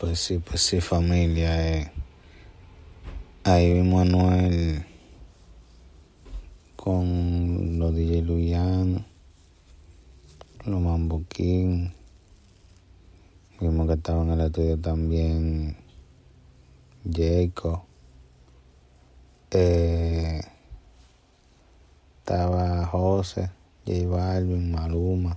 Pues sí, pues sí, familia. Eh. Ahí vimos a Noel con los DJ Luyan, los Mambo King. Vimos que estaba en el estudio también Jacob. Eh, estaba José, J Balvin, Maluma.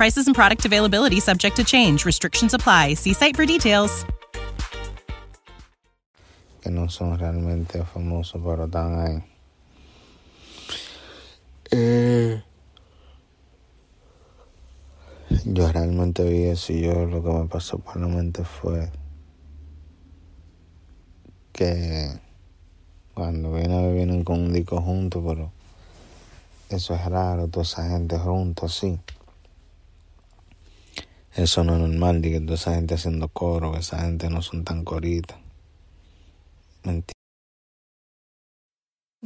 Prices and product availability subject to change. Restrictions apply. See site for details. que no son realmente famosos, pero están ahí. Eh, yo realmente vi eso y yo lo que me pasó por la mente fue que cuando vienen, vienen con un disco juntos, pero eso es raro, toda esa gente juntos así. Eso no es normal, de que toda esa gente haciendo coro, que esa gente no son tan coritas.